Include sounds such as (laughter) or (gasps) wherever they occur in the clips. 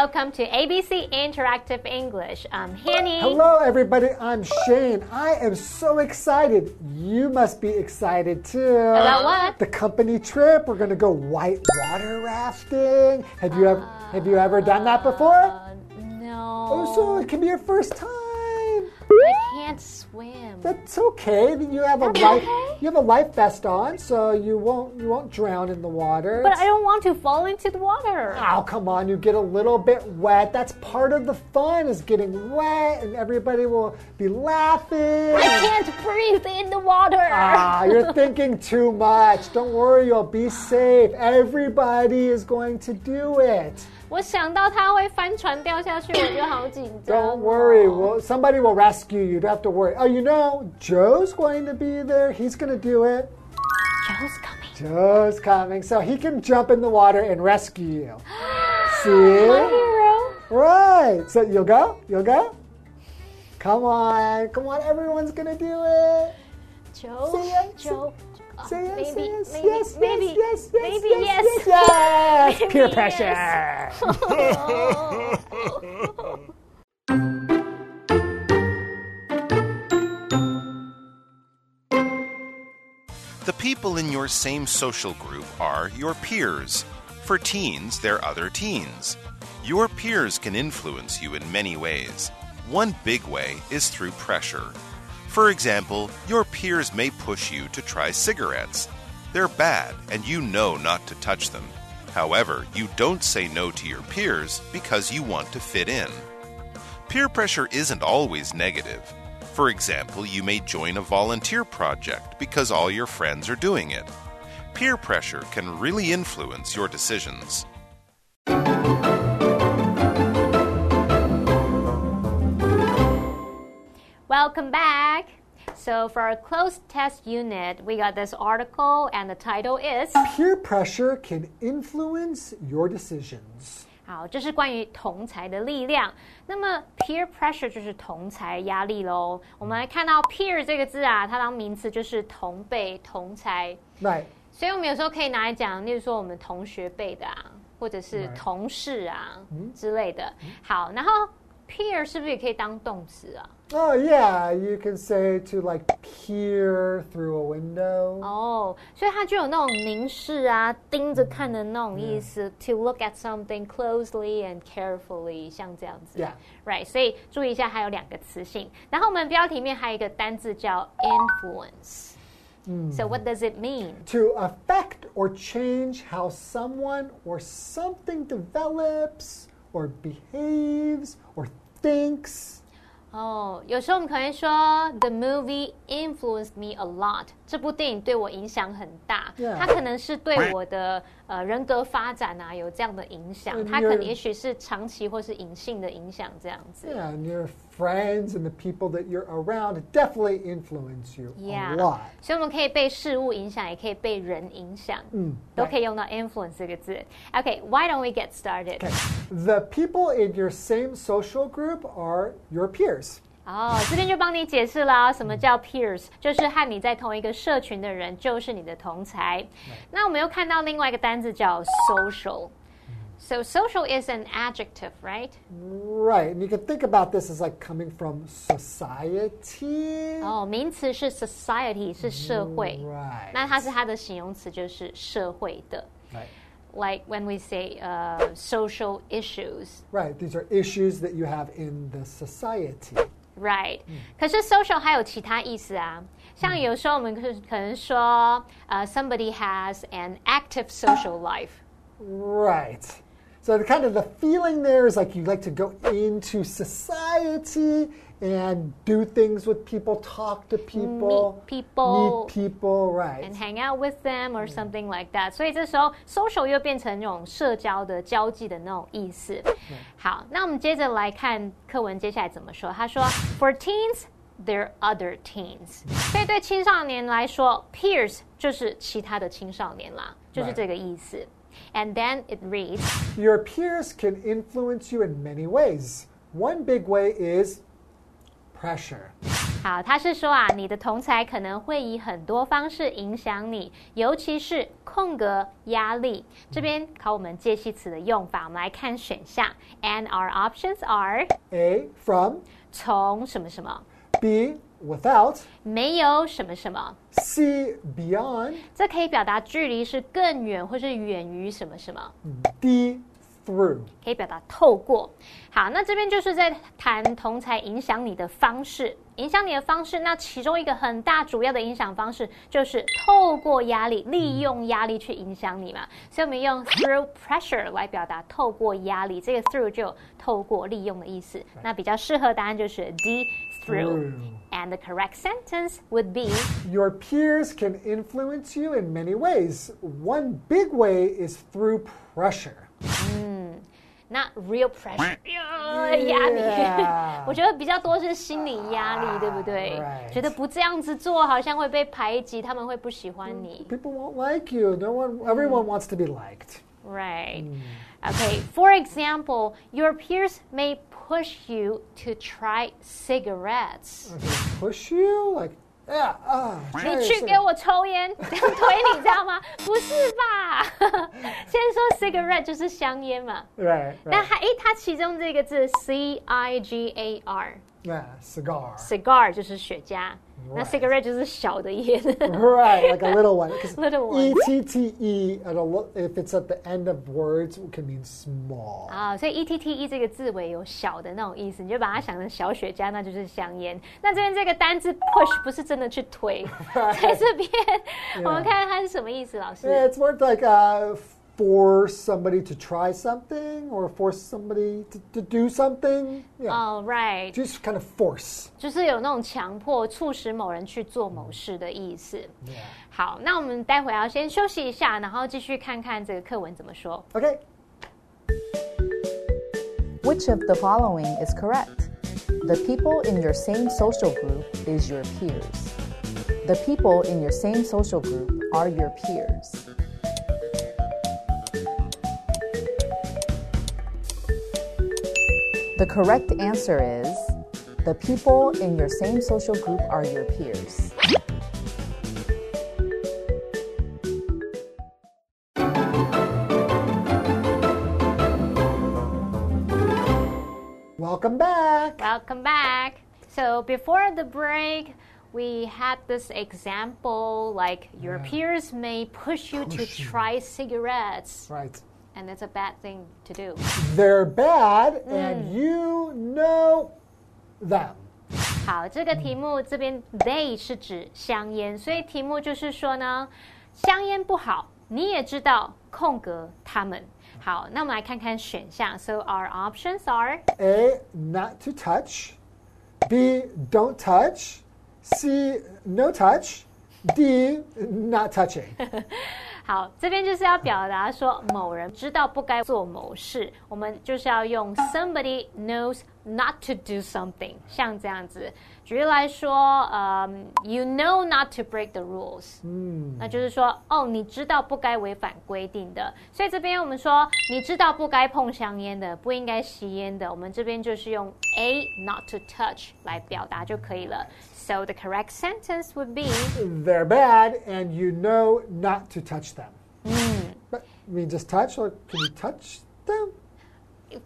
Welcome to ABC Interactive English. I'm Hanny. Hello, everybody. I'm Shane. I am so excited. You must be excited too. About what? The company trip. We're going to go white water rafting. Have you ever Have you ever done that before? Uh, no. Oh, so it can be your first time. Can't swim. That's okay. You have a life. okay? You have a life vest on, so you won't you won't drown in the water. But I don't want to fall into the water. Oh, come on, you get a little bit wet. That's part of the fun is getting wet and everybody will be laughing. I can't breathe in the water. Ah, you're (laughs) thinking too much. Don't worry, you'll be safe. Everybody is going to do it. 我想到他会翻船掉下去，我就好紧张。 Don't worry. Well, somebody will rescue you. You don't have to worry. Oh, you know, Joe's going to be there. He's going to do it. Joe's coming. Joe's coming, so he can jump in the water and rescue you. My (gasps) See? hero. Right. So you'll go? You'll go? Come on. Come on. Everyone's going to do it. Joe. Say yes. Joe. Say yes, maybe, yes, maybe, yes, maybe, yes, yes, maybe yes, yes. yes, yes. (laughs) Peer pressure. (laughs) The people in your same social group are your peers. For teens, they're other teens. Your peers can influence you in many ways. One big way is through pressure. For example, your peers may push you to try cigarettes. They're bad, and you know not to touch them. However, you don't say no to your peers because you want to fit in. Peer pressure isn't always negative. For example, you may join a volunteer project because all your friends are doing it. Peer pressure can really influence your decisions. Welcome back! So, for our cloze test unit, we got this article, and the title is Peer Pressure Can Influence Your Decisions. 好，这是关于同才的力量。那么 peer pressure 就是同才压力喽。我们来看到 peer 这个字啊，它当名词就是同辈、同才。Right。所以我们有时候可以拿来讲，例如说我们同学辈的啊，或者是同事啊、right. 之类的。好，然后 peer 是不是也可以当动词啊？ Oh, yeah. You can say to like peer through a window. 哦，所以它就有那种凝视啊、盯着看的那种意思。To look at something closely and carefully，像这样子。 Yeah. Right，所以注意一下，还有两个词性。然后我们标题里面还有一个单字叫 influence。So what does it mean? To affect or change how someone or something develops or behaves or thinks. 哦，有时候我们可能说 The movie influenced me a lot。这部电影对我影响很大。 Yeah. 它可能是对我的 呃人格发展啊有这样的影响。 And 它可能 you're- 也许是长期或是隐性的影响这样子。 Yeah, and your friends and the people that you're around definitely influence you Yeah. a lot. 所以我们可以被事物影响，也可以被人影响，嗯都可以用到 influence 这个字。OK，why、don't we get started？ The people in your same social group are your peers. 哦，这边就帮你解释了，什么叫 peers，就是和你在同一个社群的人，就是你的同才。那我们又看到另外一个单字叫 social。So social is an adjective, right? Right, and you can think about this as like coming from society. 哦，名词是 society，是社会。 Right. 那它是它的形容词，就是社会的。 Right. Like when we say uh, social issues, Right, these are issues that you have in the society. right？、可是 social 还有其他意思啊，像有时候我们可可能说，呃、s o m e b o d y has an active social life。 Right. So the kind of the feeling there is like you like to go into society and do things with people, talk to people, Meet people. meet people, right? and hang out with them or something like that。所以这时候 social 又变成那种社交的交际的那种意思。好，那我们接着来看课文接下来怎么说。他说，For teens。They're other teens，所以对青少年来说，peers 就是其他的青少年啦，就是这个意思。And then it reads， Your peers can influence you in many ways. One big way is pressure. 好，他是说啊，你的同才可能会以很多方式影响你，尤其是空格压力。这边考我们介系词的用法，我们来看选项，and our options are A from, 从什么什么，B without, 没有什么什么，C beyond, 这可以表达距离是更远或是远于什么什么。D through. 可以表达透过。好，那这边就是在谈同才影响你的方式，影响你的方式。那其中一个很大主要的影响方式就是透过压力，利用压力去影响你嘛。所以我们用 through pressure 来表达透过压力，这个 through 就有透过、利用的意思。那比较适合答案就是 D through。 Through. And the correct sentence would be Your peers can influence you in many ways. One big way is through pressure. not real pressure，压力 Yeah. 我觉得比较多是心理压力，对不对 right. 觉得不这样子做好像会被排挤，他们会不喜欢你。 People won't (laughs) like you. No one, everyone wants to be liked. Right. Okay. For example, your peers may push you to try cigarettes. Okay, push you like, 你去给我抽烟，(laughs) 这样推你知道吗？(laughs) 不是吧？(laughs) 先说 cigarette 就是香烟嘛。对。那还诶，它其中这个字 c i g a r。Yeah, cigar. cigar 就是雪茄，那 Right. cigarette 就是小的烟。 right, like a little one. 'Cause (laughs) Little one. E T T E, at a lo- if it's at the end of words, can mean small. 啊，所以 E T T E 这个字尾有小的那种意思，你就把它想成小雪茄，那就是香烟。那这边这个单字 push 不是真的去推，在这边我们看看它是什么意思，老师。 Yeah, it's (laughs) more (laughs) like uh, force somebody to try something or force somebody to, to do something. Yeah, 哦、right， just kind of force. 就是有那种强迫、促使某人去做某事的意思。 Yeah. 好，那我们待会要先休息一下，然后继续看看这个课文怎么说。 Okay. Which of the following is correct? The people in your same social group is your peers. The people in your same social group are your peers. The correct answer is the people in your same social group are your peers. Welcome back. Welcome back. So before the break, we had this example like your peers may push you to Push you. try cigarettes, Right and that's a bad thing to do. They're bad, and you know them. 好，这个题目这边 they 是指香烟，所以题目就是说呢，香烟不好，你也知道，空格他们。好，那我们来看看选项。So our options are A, not to touch. B, don't touch. C, no touch. D, not touching. (laughs) 好，这边就是要表达说某人知道不该做某事，我们就是要用 somebody knows not to do something，像这样子。举例来说，嗯、y o u know not to break the rules，嗯，那就是说，哦，你知道不该违反规定的。所以这边我们说，你知道不该碰香烟的，不应该吸烟的，我们这边就是用 a not to touch 来表达就可以了。So the correct sentence would be They're bad, and you know not to touch them. But I mean, just touch, or can you touch them?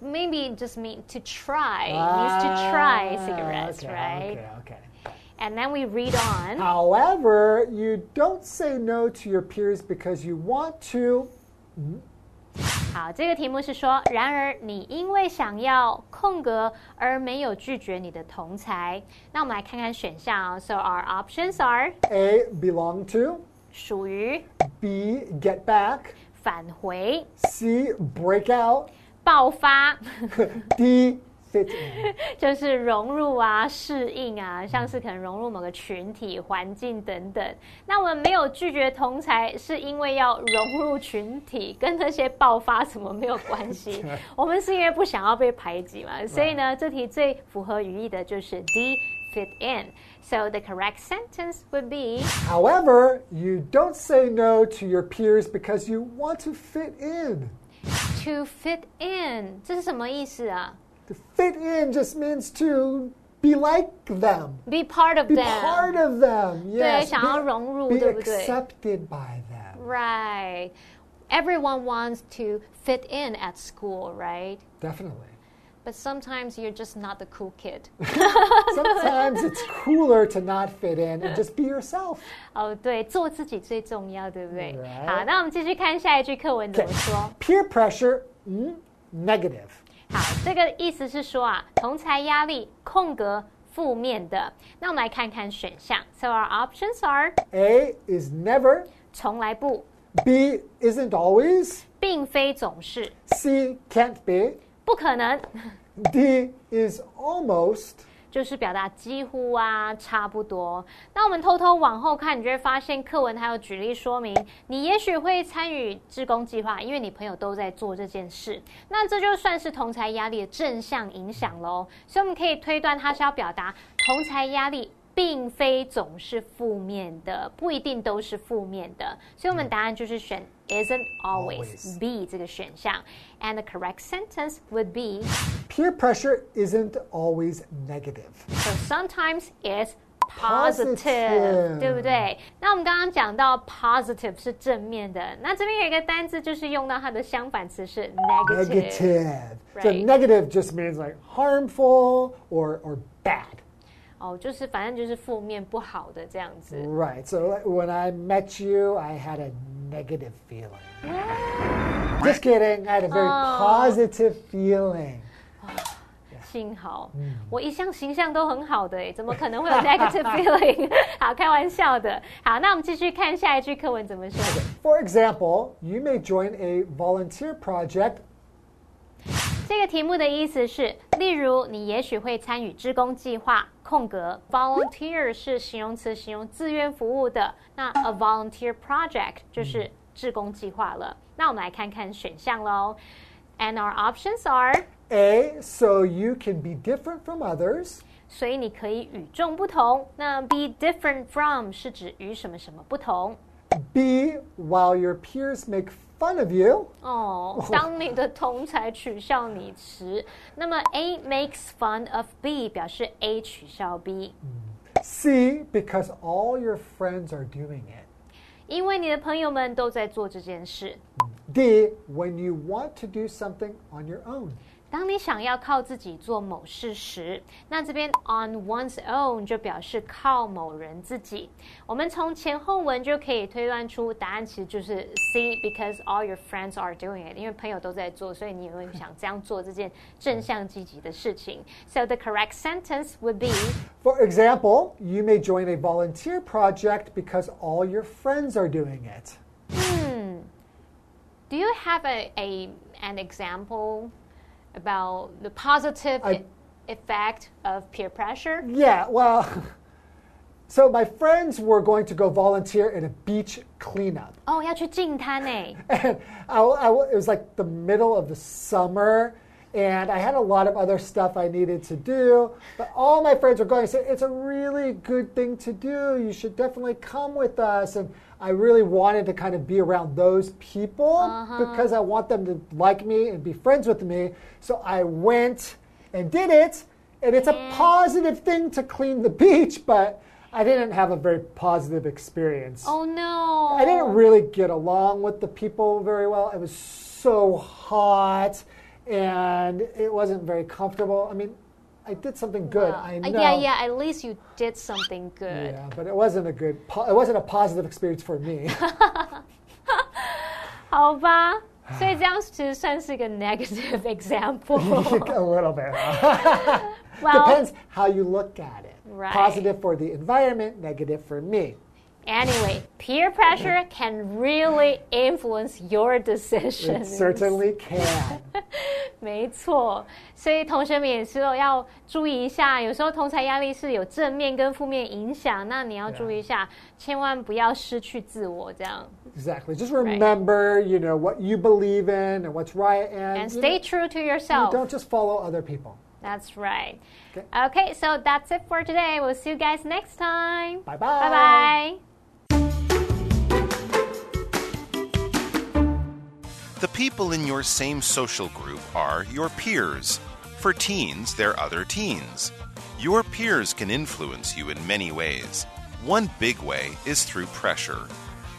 maybe just mean to try. Used to try Ah, cigarettes, okay, right? Okay, okay. And then we read on. However, you don't say no to your peers because you want to. 好，这个题目是说，然而你因为想要空格而没有拒绝你的同才。那我们来看看选项、哦。So our options are A. Belong to. 属于、B. Get back. 返回、C. Break out. 爆发，D. 就是融入啊、适应啊，像是可能融入某个群体、环境等等。那我们没有拒绝同才，是因为要融入群体，跟那些爆发什么没有关系。我们是因为不想要被排挤嘛，所以呢，这题最符合语义的就是 D fit in。So the correct sentence would be However, you don't say no to your peers because you want to fit in. to fit in，这是什么意思啊？To fit in just means to be like them. be part of Be them. part of them. (laughs) Yes. 想要 be, 融入， be 对不对？ accepted by them. Right. Everyone wants to fit in at school, right? Definitely. But sometimes you're just not the cool kid. (laughs) Sometimes it's (laughs) cooler to not fit in and just be yourself. 哦，对，做自己最重要，对不对 Right. 好，那我们继续看下一句课文怎么说。 Peer pressure, mm, negative. 好，这个意思是说啊，同才压力空格负面的。那我们来看看选项。So our options are A is never, 从来不， B isn't always, 并非总是， C can't be, 不可能， D is almost, 就是表达几乎啊，差不多。那我们偷偷往后看，你就会发现课文还有举例说明，你也许会参与志工计划，因为你朋友都在做这件事。那这就算是同才压力的正向影响喽。所以我们可以推断，它是要表达同才压力。并非总是负面的，不一定都是负面的，所以我们答案就是选 isn't always Always. B 这个选项。And the correct sentence would be peer pressure isn't always negative. So sometimes it's positive， Positive 对不对？那我们刚刚讲到 positive 是正面的，那这边有一个单字就是用到它的相反词是 negative。 Negative. So Right. negative just means like harmful or, or bad. 哦，就是反正就是负面不好的这样子。 Right. So like, when I met you, I had a negative feeling. Just kidding. I had a very Oh. positive feeling. (sighs) 幸好、我一向形象都很好的诶，怎么可能会有 negative feeling？(laughs) 好，开玩笑的。好，那我们继续看下一句课文怎么说。 For (laughs) example, you may join a volunteer project 这个题目的意思是，例如你也许会参与志工计划，空格 volunteer 是形容词，形容自愿服务的。那 a volunteer project 就是志工计划了。那我们来看看选项喽。And our options are， A, so you can be different from others. 所以你可以与众不同。那 be different from 是指与什么什么不同。 B, while your peers make fun of you. 哦，当你的同才取笑你时，那么 (laughs) A makes fun of B 表示 A 取笑 B。 C, because all your friends are doing it. 因为你的朋友们都在做这件事。 D, when you want to do something on your own. 当你想要靠自己做某事时，那这边 on one's own 就表示靠某人自己。我们从前后文就可以推断出答案，其实就是 C，because all your friends are doing it。因为朋友都在做，所以你也会想这样做这件正向积极的事情。So the correct sentence would be (laughs) For example, you may join a volunteer project because all your friends are doing it. Do you have a, a an example about the positive I- e- effect of peer pressure? Yeah, well, (laughs) so my friends were going to go volunteer in a beach cleanup. 哦，要去净滩欸呢。 (laughs) And I, I- it was like the middle of the summer, and I had a lot of other stuff I needed to do. But all my friends were going. I said, It's a really good thing to do. You should definitely come with us. And I really wanted to kind of be around those people uh-huh. because I want them to like me and be friends with me. So I went and did it. And it's a positive thing to clean the (laughs) beach, but I didn't have a very positive experience. Oh no! I didn't really get along with the people very well. It was so hot and it wasn't very comfortable. I mean, I did something good. Uh, I know. yeah, yeah. At least you did something good. Yeah, but it wasn't a good. Po- it wasn't a positive experience for me. (laughs) 好吧，所以这样其实算是一个 negative (laughs) example。 (laughs) a little bit. huh? well, Depends how you look at it. Right. Positive for the environment, negative for me. anyway, peer pressure can really influence your It decisions. certainly can. (laughs) 没错，所以同学们也是要注意一下，有时候同才压力是有正面跟负面影响，那你要注意一下，千万不要失去自我，这样 Exactly. Just remember, you know, what you believe in and what's right, and, and you stay know, true to you yourself. don't just follow other people. That's right. Okay. Okay, so that's it for today. We'll see you guys next time. Bye bye. Bye bye. The people in your same social group are your peers. For teens, they're other teens. Your peers can influence you in many ways. One big way is through pressure.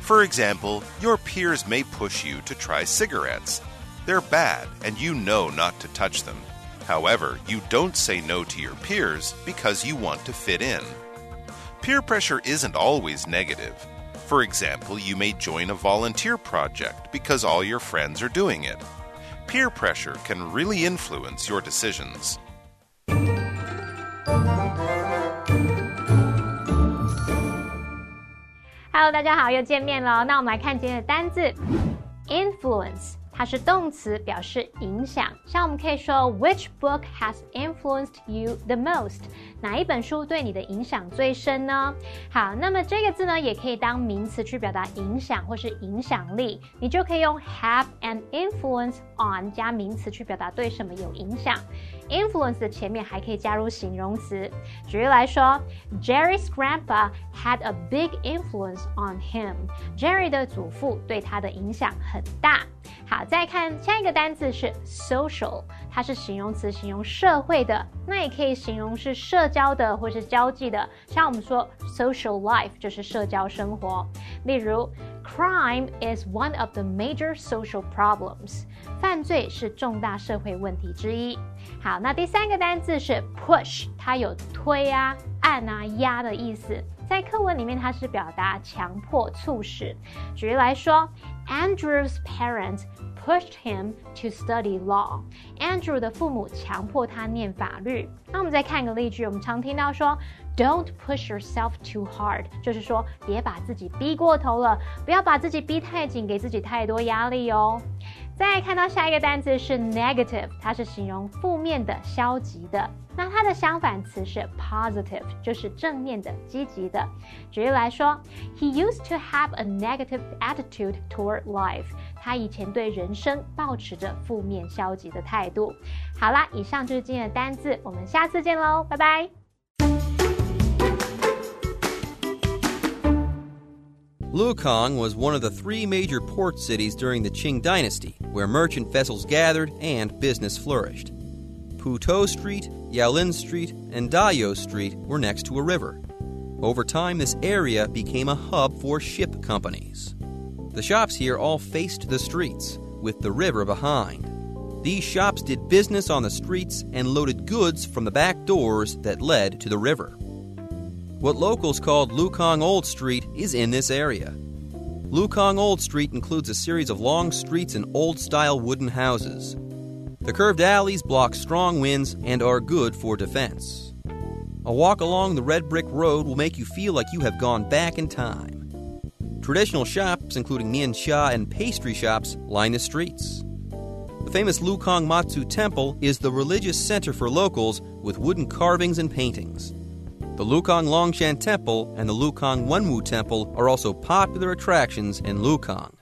For example, your peers may push you to try cigarettes. They're bad, and you know not to touch them. However, you don't say no to your peers because you want to fit in. Peer pressure isn't always negative. For example, you may join a volunteer project because all your friends are doing it. Peer pressure can really influence your decisions. Hello，大家好，又见面了。那我们来看今天的单字，influence。它是动词，表示影响。像我们可以说，Which book has influenced you the most？ 哪一本书对你的影响最深呢？好，那么这个字呢，也可以当名词去表达影响或是影响力。你就可以用 have an influence on 加名词去表达对什么有影响。influence 的前面还可以加入形容词。举例来说，Jerry's grandpa had a big influence on him。Jerry 的祖父对他的影响很大。好，再看下一个单词是 social，它是形容词，形容社会的，那也可以形容是社交的或是交际的。像我们说 social life 就是社交生活。例如，crime is one of the major social problems，犯罪是重大社会问题之一。好，那第三个单字是 push，它有推啊、按啊、压的意思。在课文里面，它是表达强迫、促使。举例来说，Andrew's parents pushed him to study law。Andrew 的父母强迫他念法律。那我们再看一个例句，我们常听到说，Don't push yourself too hard，就是说别把自己逼过头了，不要把自己逼太紧，给自己太多压力哦。再看到下一个单词是 negative，它是形容负面的、消极的。那它的相反词是 positive，就是正面的、积极的。举例来说，He used to have a negative attitude toward life。他以前对人生保持着负面、消极的态度。好啦，以上就是今天的单字，我们下次见喽，拜拜。Lukang was one of the three major port cities during the Qing dynasty, where merchant vessels gathered and business flourished. Putou Street, Yaolin Street, and Dayou Street were next to a river. Over time, this area became a hub for ship companies. The shops here all faced the streets, with the river behind. These shops did business on the streets and loaded goods from the back doors that led to the river. What locals called Lukang Old Street is in this area. Lukang Old Street includes a series of long streets and old style wooden houses. The curved alleys block strong winds and are good for defense. A walk along the red brick road will make you feel like you have gone back in time. Traditional shops, including mian cha and pastry shops, line the streets. The famous Lukang Matsu Temple is the religious center for locals with wooden carvings and paintings. The Lukang Longshan Temple and the Lukang Wenwu Temple are also popular attractions in Lukang.